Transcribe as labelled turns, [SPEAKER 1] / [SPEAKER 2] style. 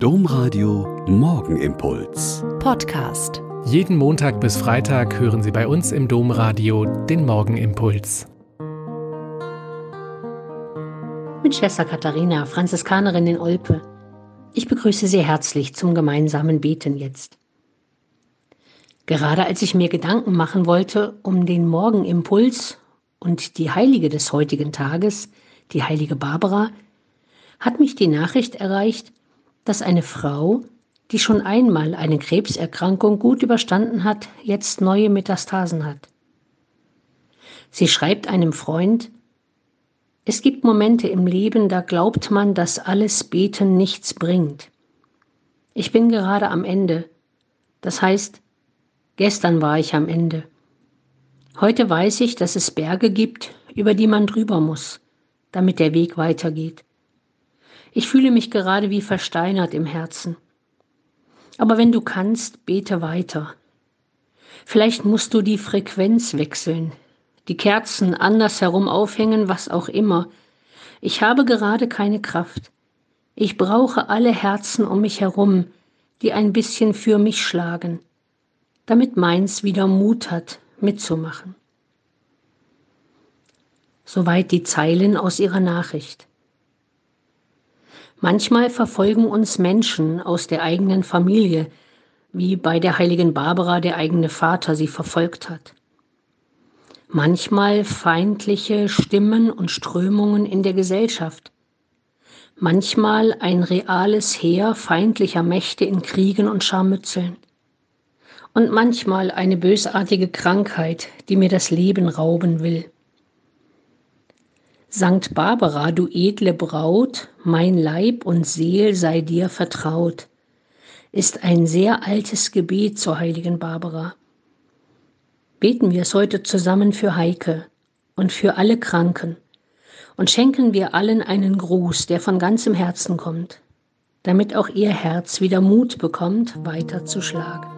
[SPEAKER 1] Domradio Morgenimpuls.
[SPEAKER 2] Podcast.
[SPEAKER 3] Jeden Montag bis Freitag hören Sie bei uns im Domradio den Morgenimpuls.
[SPEAKER 4] Mit Schwester Katharina, Franziskanerin in Olpe. Ich begrüße Sie herzlich zum gemeinsamen Beten jetzt. Gerade als ich mir Gedanken machen wollte um den Morgenimpuls und die Heilige des heutigen Tages, die heilige Barbara, hat mich die Nachricht erreicht, dass eine Frau, die schon einmal eine Krebserkrankung gut überstanden hat, jetzt neue Metastasen hat. Sie schreibt einem Freund, es gibt Momente im Leben, da glaubt man, dass alles Beten nichts bringt. Ich bin gerade am Ende. Das heißt, gestern war ich am Ende. Heute weiß ich, dass es Berge gibt, über die man drüber muss, damit der Weg weitergeht. Ich fühle mich gerade wie versteinert im Herzen. Aber wenn du kannst, bete weiter. Vielleicht musst du die Frequenz wechseln, die Kerzen andersherum aufhängen, was auch immer. Ich habe gerade keine Kraft. Ich brauche alle Herzen um mich herum, die ein bisschen für mich schlagen, damit meins wieder Mut hat, mitzumachen. Soweit die Zeilen aus ihrer Nachricht. Manchmal verfolgen uns Menschen aus der eigenen Familie, wie bei der heiligen Barbara der eigene Vater sie verfolgt hat. Manchmal feindliche Stimmen und Strömungen in der Gesellschaft. Manchmal ein reales Heer feindlicher Mächte in Kriegen und Scharmützeln. Und manchmal eine bösartige Krankheit, die mir das Leben rauben will. Sankt Barbara, du edle Braut, mein Leib und Seel sei dir vertraut, ist ein sehr altes Gebet zur heiligen Barbara. Beten wir es heute zusammen für Heike und für alle Kranken und schenken wir allen einen Gruß, der von ganzem Herzen kommt, damit auch ihr Herz wieder Mut bekommt, weiterzuschlagen.